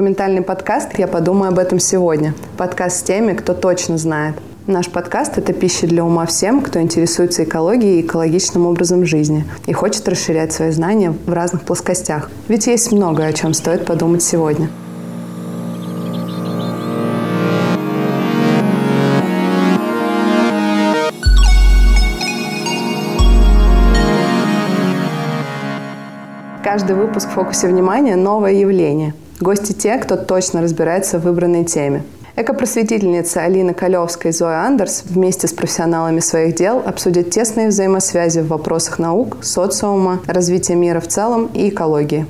документальный подкаст «Я подумаю об этом сегодня». Подкаст с теми, кто точно знает. Наш подкаст – это пища для ума всем, кто интересуется экологией и экологичным образом жизни и хочет расширять свои знания в разных плоскостях. Ведь есть многое, о чем стоит подумать сегодня. Каждый выпуск в фокусе внимания – новое явление. Гости те, кто точно разбирается в выбранной теме. Экопросветительница Алина Колевская и Зоя Андерс вместе с профессионалами своих дел обсудят тесные взаимосвязи в вопросах наук, социума, развития мира в целом и экологии.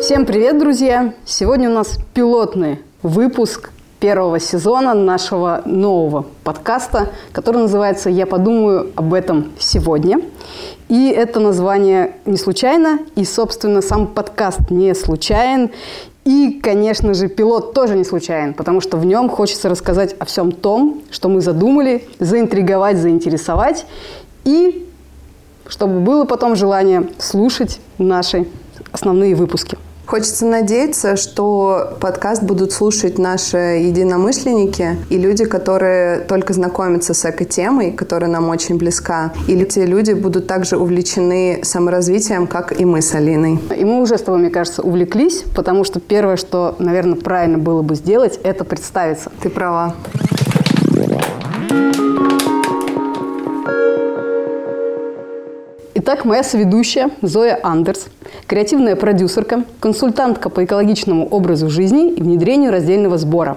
Всем привет, друзья! Сегодня у нас пилотный выпуск первого сезона нашего нового подкаста, который называется «Я подумаю об этом сегодня». И это название не случайно, и, собственно, сам подкаст не случайен. И, конечно же, пилот тоже не случайен, потому что в нем хочется рассказать о всем том, что мы задумали, заинтриговать, заинтересовать, и чтобы было потом желание слушать наши основные выпуски. Хочется надеяться, что подкаст будут слушать наши единомышленники и люди, которые только знакомятся с эко-темой, которая нам очень близка. И эти люди будут также увлечены саморазвитием, как и мы с Алиной. И мы уже с тобой, мне кажется, увлеклись, потому что первое, что, наверное, правильно было бы сделать, это представиться. Ты права. Итак, моя соведущая Зоя Андерс, креативная продюсерка, консультантка по экологичному образу жизни и внедрению раздельного сбора.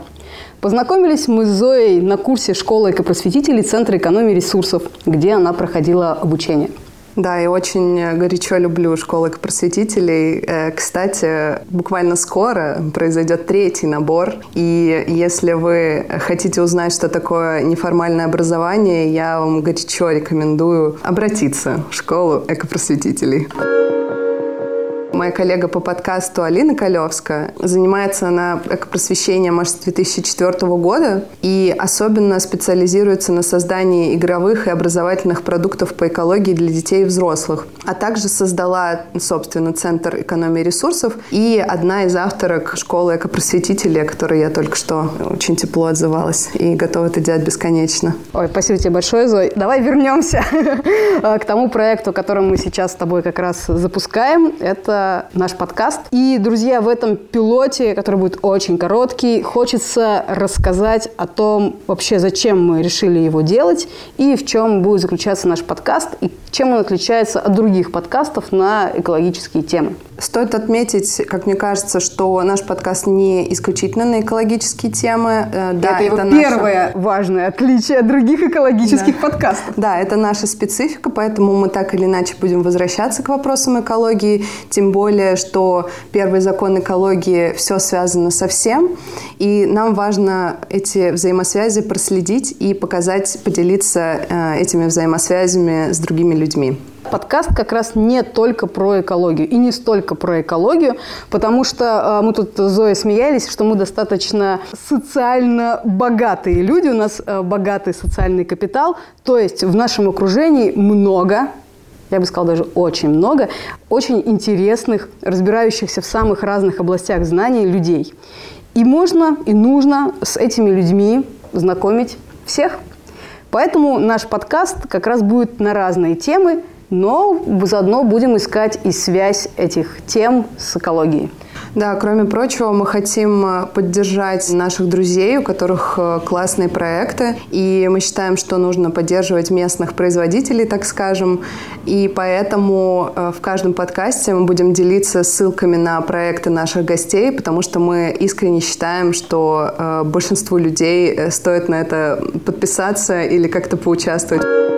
Познакомились мы с Зоей на курсе школы экопросветителей Центра экономии ресурсов, где она проходила обучение – да, я очень горячо люблю школы просветителей. Э, кстати, буквально скоро произойдет третий набор. И если вы хотите узнать, что такое неформальное образование, я вам горячо рекомендую обратиться в школу экопросветителей. Моя коллега по подкасту Алина Колевская занимается на экопросвещением может, с 2004 года и особенно специализируется на создании игровых и образовательных продуктов по экологии для детей и взрослых, а также создала, собственно, Центр экономии ресурсов и одна из авторок школы экопросветителей, о которой я только что очень тепло отзывалась и готова это делать бесконечно. Ой, спасибо тебе большое, Зой. Давай вернемся к тому проекту, который мы сейчас с тобой как раз запускаем. Это наш подкаст. И, друзья, в этом пилоте, который будет очень короткий, хочется рассказать о том вообще, зачем мы решили его делать и в чем будет заключаться наш подкаст и чем он отличается от других подкастов на экологические темы. Стоит отметить, как мне кажется, что наш подкаст не исключительно на экологические темы. Э, да, это, это наша... первое важное отличие от других экологических да. подкастов. Да, это наша специфика, поэтому мы так или иначе будем возвращаться к вопросам экологии, тем более, что первый закон экологии все связано со всем, и нам важно эти взаимосвязи проследить и показать, поделиться э, этими взаимосвязями с другими людьми. Подкаст как раз не только про экологию и не столько про экологию, потому что э, мы тут с Зоей смеялись, что мы достаточно социально богатые люди, у нас э, богатый социальный капитал, то есть в нашем окружении много я бы сказала, даже очень много, очень интересных, разбирающихся в самых разных областях знаний людей. И можно, и нужно с этими людьми знакомить всех. Поэтому наш подкаст как раз будет на разные темы – но заодно будем искать и связь этих тем с экологией. Да, кроме прочего, мы хотим э, поддержать наших друзей, у которых э, классные проекты, и мы считаем, что нужно поддерживать местных производителей, так скажем, и поэтому э, в каждом подкасте мы будем делиться ссылками на проекты наших гостей, потому что мы искренне считаем, что большинству людей стоит на это подписаться или как-то поучаствовать.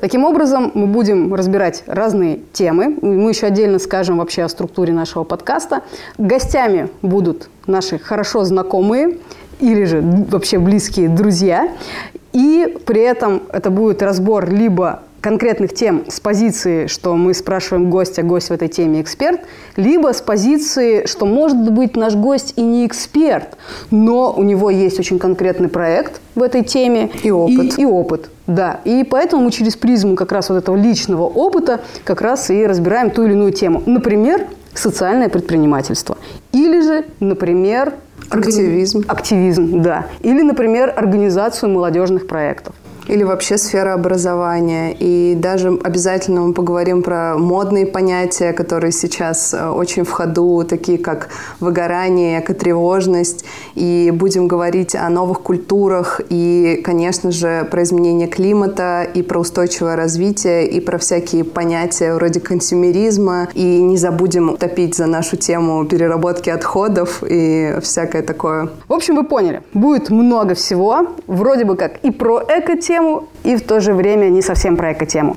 Таким образом, мы будем разбирать разные темы. Мы еще отдельно скажем вообще о структуре нашего подкаста. Гостями будут наши хорошо знакомые или же вообще близкие друзья. И при этом это будет разбор либо конкретных тем с позиции, что мы спрашиваем гостя, гость в этой теме эксперт, либо с позиции, что может быть наш гость и не эксперт, но у него есть очень конкретный проект в этой теме. И опыт. И, и опыт, да. И поэтому мы через призму как раз вот этого личного опыта как раз и разбираем ту или иную тему. Например, социальное предпринимательство. Или же, например, Активизм. Активизм, да. Или, например, организацию молодежных проектов. Или вообще сфера образования. И даже обязательно мы поговорим про модные понятия, которые сейчас э, очень в ходу, такие как выгорание, экотревожность. И будем говорить о новых культурах и, конечно же, про изменение климата и про устойчивое развитие и про всякие понятия вроде консюмеризма. И не забудем топить за нашу тему переработки отходов и всякое такое. В общем, вы поняли. Будет много всего. Вроде бы как и про эко-тему, тему и в то же время не совсем про эко-тему.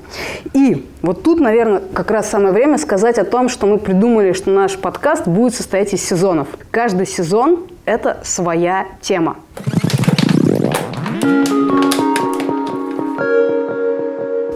И вот тут, наверное, как раз самое время сказать о том, что мы придумали, что наш подкаст будет состоять из сезонов. Каждый сезон – это своя тема.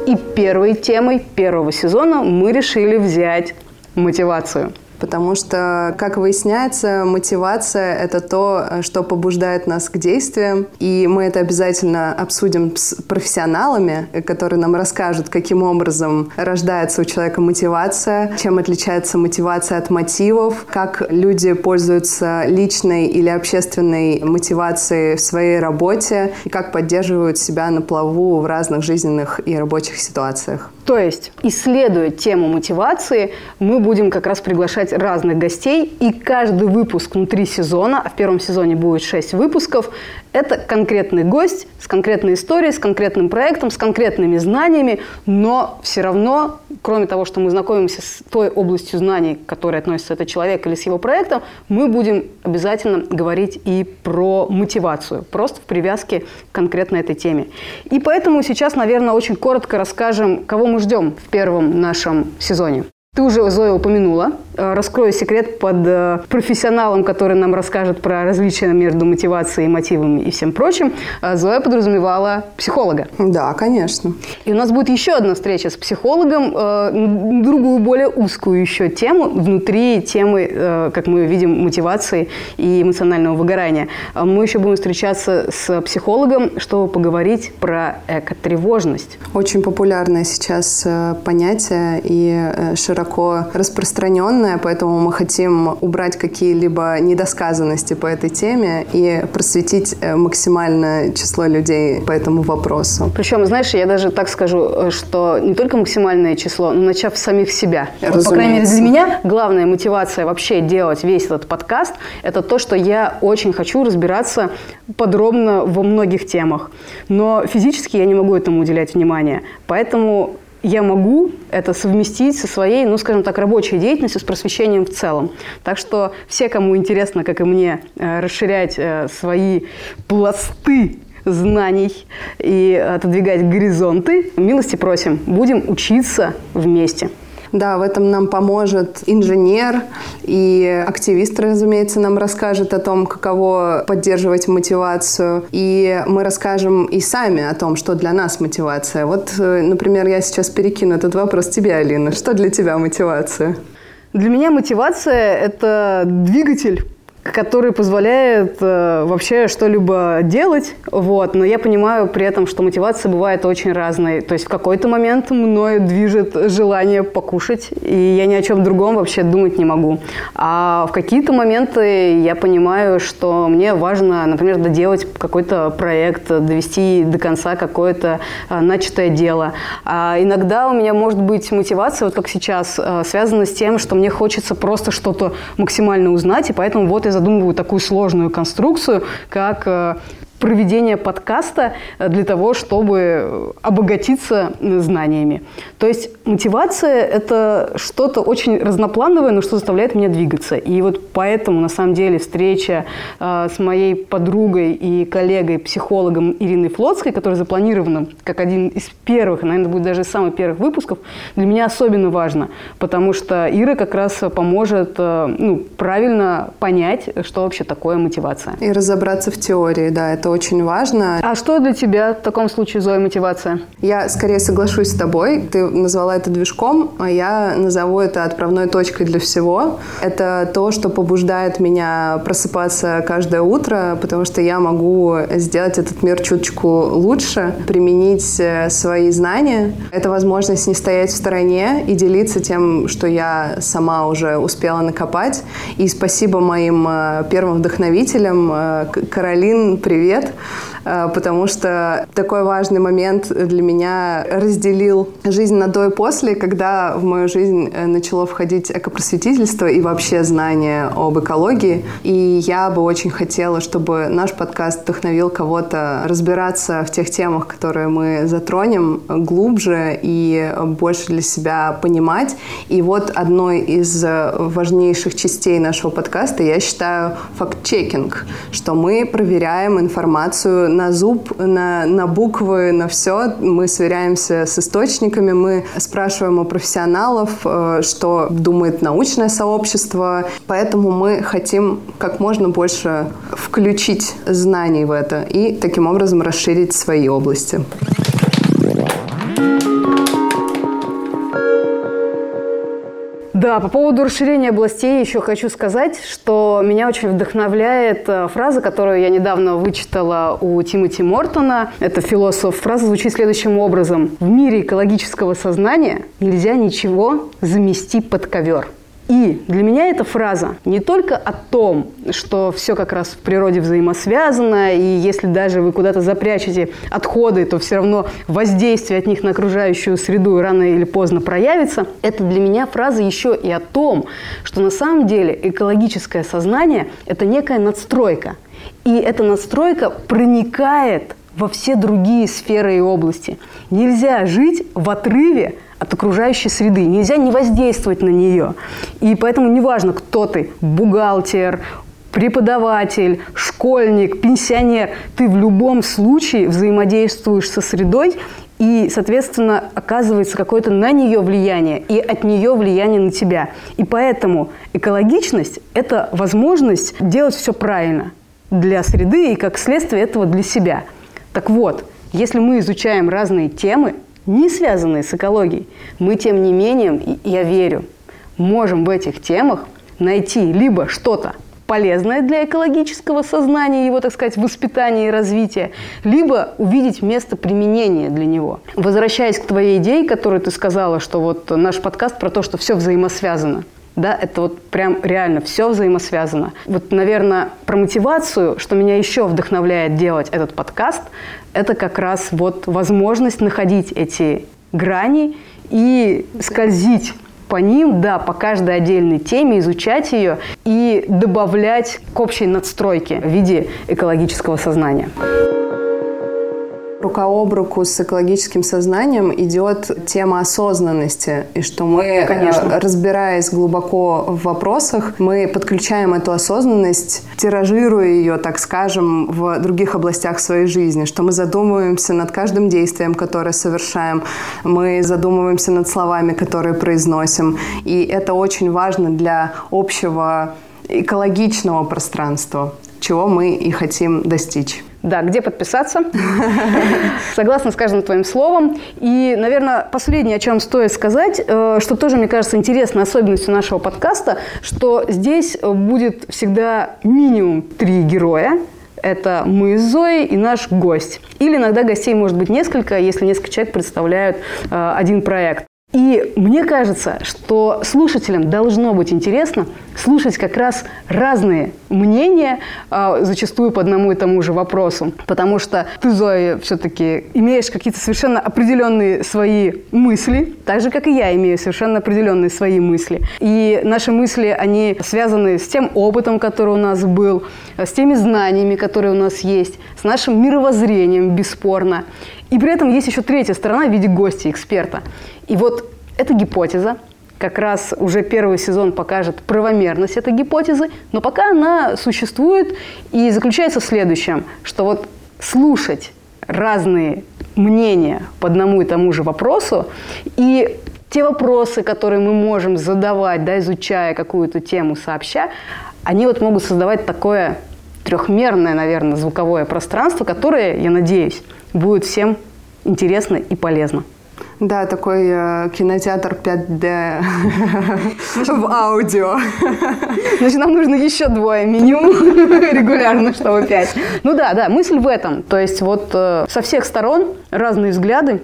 И первой темой первого сезона мы решили взять мотивацию – Потому что, как выясняется, мотивация – это то, что побуждает нас к действиям. И мы это обязательно обсудим с профессионалами, которые нам расскажут, каким образом рождается у человека мотивация, чем отличается мотивация от мотивов, как люди пользуются личной или общественной мотивацией в своей работе и как поддерживают себя на плаву в разных жизненных и рабочих ситуациях. То есть, исследуя тему мотивации, мы будем как раз приглашать разных гостей, и каждый выпуск внутри сезона, а в первом сезоне будет 6 выпусков, это конкретный гость с конкретной историей, с конкретным проектом, с конкретными знаниями, но все равно, кроме того, что мы знакомимся с той областью знаний, к которой относится этот человек или с его проектом, мы будем обязательно говорить и про мотивацию, просто в привязке к конкретно этой теме. И поэтому сейчас, наверное, очень коротко расскажем, кого мы ждем в первом нашем сезоне. Ты уже, Зоя, упомянула. Э, раскрою секрет под э, профессионалом, который нам расскажет про различия между мотивацией, мотивами и всем прочим. Э, Зоя подразумевала психолога. Да, конечно. И у нас будет еще одна встреча с психологом, другую, более узкую еще тему внутри темы, как мы видим, мотивации и эмоционального выгорания. Мы еще будем встречаться с психологом, чтобы поговорить про экотревожность. Очень популярное сейчас понятие и широко широко распространенная, поэтому мы хотим убрать какие-либо недосказанности по этой теме и просветить э, максимальное число людей по этому вопросу. Причем, знаешь, я даже так скажу, э, что не только максимальное число, но начав с самих себя. Вот, по крайней мере, для меня главная мотивация вообще делать весь этот подкаст – это то, что я очень хочу разбираться подробно во многих темах. Но физически я не могу этому уделять внимание. Поэтому я могу это совместить со своей, ну, скажем так, рабочей деятельностью, с просвещением в целом. Так что все, кому интересно, как и мне, э, расширять э, свои пласты знаний и отодвигать горизонты, милости просим, будем учиться вместе. Да, в этом нам поможет инженер и активист, разумеется, нам расскажет о том, каково поддерживать мотивацию. И мы расскажем и сами о том, что для нас мотивация. Вот, э, например, я сейчас перекину этот вопрос тебе, Алина. Что для тебя мотивация? Для меня мотивация – это двигатель который позволяет э, вообще что-либо делать, вот, но я понимаю при этом, что мотивация бывает очень разной. То есть в какой-то момент мною движет желание покушать, и я ни о чем другом вообще думать не могу. А в какие-то моменты я понимаю, что мне важно, например, доделать какой-то проект, довести до конца какое-то э, начатое дело. А иногда у меня может быть мотивация, вот как сейчас, э, связана с тем, что мне хочется просто что-то максимально узнать, и поэтому вот я задумываю такую сложную конструкцию, как э, проведение подкаста э, для того, чтобы обогатиться знаниями. То есть мотивация – это что-то очень разноплановое, но что заставляет меня двигаться. И вот поэтому, на самом деле, встреча э, с моей подругой и коллегой, психологом Ириной Флотской, которая запланирована как один из первых, наверное, будет даже из самых первых выпусков, для меня особенно важно, потому что Ира как раз поможет э, ну, правильно понять, что вообще такое мотивация. И разобраться в теории, да, это это очень важно. А что для тебя в таком случае, Зоя, мотивация? Я скорее соглашусь с тобой. Ты назвала это движком, а я назову это отправной точкой для всего. Это то, что побуждает меня просыпаться каждое утро, потому что я могу сделать этот мир чуточку лучше, применить э, свои знания. Это возможность не стоять в стороне и делиться тем, что я сама уже успела накопать. И спасибо моим э, первым вдохновителям. Э, Каролин, привет! Э, потому что такой важный момент для меня разделил жизнь на до и после, когда в мою жизнь э, начало входить экопросветительство и вообще знание об экологии. И я бы очень хотела, чтобы наш подкаст вдохновил кого-то разбираться в тех темах, которые мы затронем глубже и больше для себя понимать. И вот одной из важнейших частей нашего подкаста я считаю факт-чекинг, что мы проверяем информацию на зуб, на, на буквы, на все. Мы сверяемся с источниками, мы спрашиваем у профессионалов, э, что думает научное сообщество. Поэтому мы хотим как можно больше включить знаний в это и таким образом расширить свои области. Да, по поводу расширения областей еще хочу сказать, что меня очень вдохновляет э, фраза, которую я недавно вычитала у Тимоти Мортона. Это философ. Фраза звучит следующим образом. В мире экологического сознания нельзя ничего замести под ковер. И для меня эта фраза не только о том, что все как раз в природе взаимосвязано, и если даже вы куда-то запрячете отходы, то все равно воздействие от них на окружающую среду рано или поздно проявится. Это для меня фраза еще и о том, что на самом деле экологическое сознание – это некая надстройка. И эта надстройка проникает во все другие сферы и области. Нельзя жить в отрыве от окружающей среды. Нельзя не воздействовать на нее. И поэтому неважно, кто ты, бухгалтер, преподаватель, школьник, пенсионер, ты в любом случае взаимодействуешь со средой и, соответственно, оказывается какое-то на нее влияние и от нее влияние на тебя. И поэтому экологичность – это возможность делать все правильно для среды и, как следствие этого, для себя. Так вот, если мы изучаем разные темы, не связанные с экологией, мы, тем не менее, я верю, можем в этих темах найти либо что-то полезное для экологического сознания, его, так сказать, воспитания и развития, либо увидеть место применения для него. Возвращаясь к твоей идее, которую ты сказала, что вот наш подкаст про то, что все взаимосвязано – да, это вот прям реально все взаимосвязано. Вот, наверное, про мотивацию, что меня еще вдохновляет делать этот подкаст, это как раз вот возможность находить эти грани и скользить по ним, да, по каждой отдельной теме, изучать ее и добавлять к общей надстройке в виде экологического сознания рука об руку с экологическим сознанием идет тема осознанности, и что мы, э, Конечно. разбираясь глубоко в вопросах, мы подключаем эту осознанность, тиражируя ее, так скажем, в других областях своей жизни, что мы задумываемся над каждым действием, которое совершаем, мы задумываемся над словами, которые произносим, и это очень важно для общего экологичного пространства, чего мы и хотим достичь. Да, где подписаться? Согласна с каждым твоим словом. И, наверное, последнее, о чем стоит сказать, э, что тоже, мне кажется, интересной особенностью нашего подкаста, что здесь будет всегда минимум три героя, это мы с Зоей и наш гость. Или иногда гостей может быть несколько, если несколько человек представляют э, один проект. И мне кажется, что слушателям должно быть интересно слушать как раз разные мнения, а, зачастую по одному и тому же вопросу. Потому что ты, Зоя, все-таки имеешь какие-то совершенно определенные свои мысли, так же, как и я имею совершенно определенные свои мысли. И наши мысли, они связаны с тем опытом, который у нас был, с теми знаниями, которые у нас есть, с нашим мировоззрением, бесспорно. И при этом есть еще третья сторона в виде гостя, эксперта. И вот эта гипотеза, как раз уже первый сезон покажет правомерность этой гипотезы, но пока она существует и заключается в следующем, что вот слушать разные мнения по одному и тому же вопросу и те вопросы, которые мы можем задавать, да, изучая какую-то тему сообща, они вот могут создавать такое трехмерное, наверное, звуковое пространство, которое, я надеюсь, будет всем интересно и полезно. Да, такой э, кинотеатр 5D в аудио. Значит, нам нужно еще двое минимум регулярно, чтобы пять. Ну да, да, мысль в этом. То есть вот э, со всех сторон разные взгляды,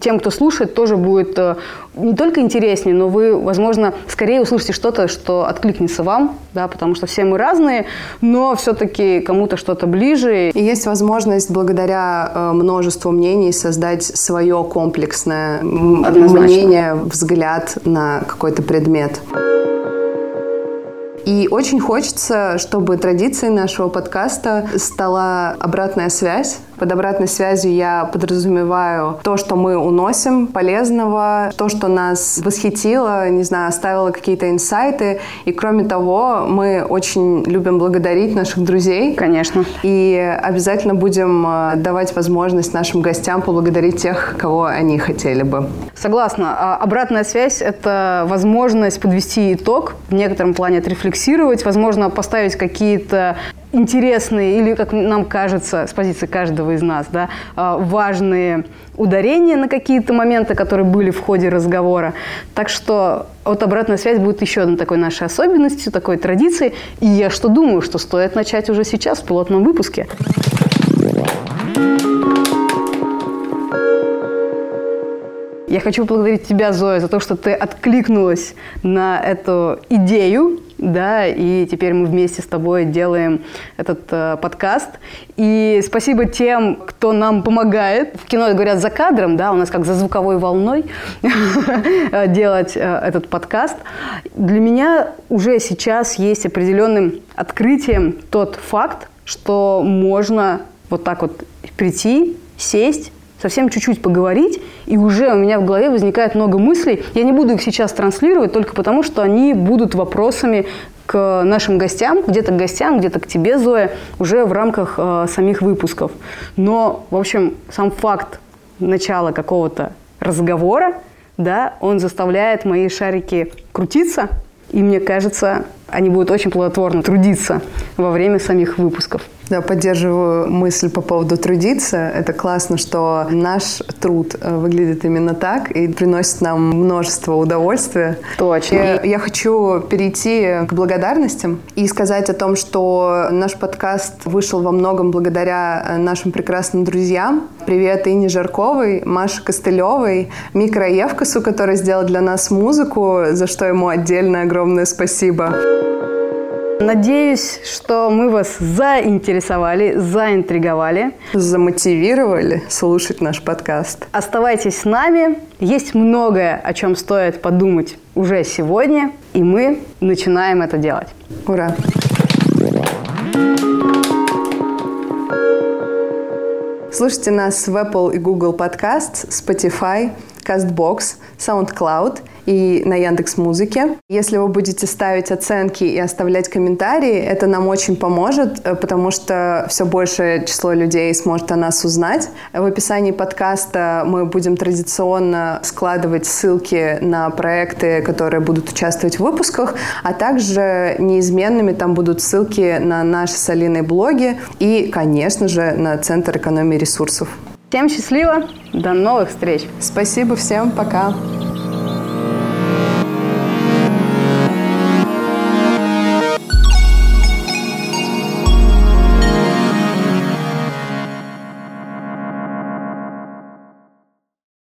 тем, кто слушает, тоже будет э, не только интереснее, но вы, возможно, скорее услышите что-то, что откликнется вам, да, потому что все мы разные, но все-таки кому-то что-то ближе. И есть возможность благодаря э, множеству мнений создать свое комплексное Однозначно. мнение, взгляд на какой-то предмет. И очень хочется, чтобы традицией нашего подкаста стала обратная связь. Под обратной связью я подразумеваю то, что мы уносим полезного, то, что нас восхитило, не знаю, оставило какие-то инсайты. И кроме того, мы очень любим благодарить наших друзей. Конечно. И обязательно будем э, давать возможность нашим гостям поблагодарить тех, кого они хотели бы. Согласна. А обратная связь – это возможность подвести итог, в некотором плане отрефлексировать отрефлексировать, возможно, поставить какие-то интересные или, как нам кажется, с позиции каждого из нас, да, а, важные ударения на какие-то моменты, которые были в ходе разговора. Так что вот обратная связь будет еще одной такой нашей особенностью, такой традицией. И я что думаю, что стоит начать уже сейчас в пилотном выпуске. Я хочу поблагодарить тебя, Зоя, за то, что ты откликнулась на эту идею, да, и теперь мы вместе с тобой делаем этот э, подкаст. И спасибо тем, кто нам помогает. В кино говорят за кадром, да, у нас как за звуковой волной делать э, этот подкаст. Для меня уже сейчас есть определенным открытием тот факт, что можно вот так вот прийти, сесть, совсем чуть-чуть поговорить, и уже у меня в голове возникает много мыслей. Я не буду их сейчас транслировать только потому, что они будут вопросами к нашим гостям, где-то к гостям, где-то к тебе, Зоя, уже в рамках э, самих выпусков. Но, в общем, сам факт начала какого-то разговора, да, он заставляет мои шарики крутиться, и мне кажется, они будут очень плодотворно трудиться во время самих выпусков. Да, поддерживаю мысль по поводу трудиться. Это классно, что наш труд э, выглядит именно так и приносит нам множество удовольствия. Точно. Я, я хочу перейти к благодарностям и сказать о том, что наш подкаст вышел во многом благодаря э, нашим прекрасным друзьям. Привет Ине Жарковой, Маше Костылевой, Микро Евкасу, который сделал для нас музыку, за что ему отдельное огромное спасибо. Надеюсь, что мы вас заинтересовали, заинтриговали. Замотивировали слушать наш подкаст. Оставайтесь с нами. Есть многое, о чем стоит подумать уже сегодня, и мы начинаем это делать. Ура! Слушайте нас в Apple и Google Podcast, Spotify, CastBox, SoundCloud – и на Яндекс Музыке. Если вы будете ставить оценки и оставлять комментарии, это нам очень поможет, э, потому что все большее число людей сможет о нас узнать. В описании подкаста мы будем традиционно складывать ссылки на проекты, которые будут участвовать в выпусках, а также неизменными там будут ссылки на наши с блоги и, конечно же, на Центр экономии ресурсов. Всем счастливо, до новых встреч. Спасибо всем, пока.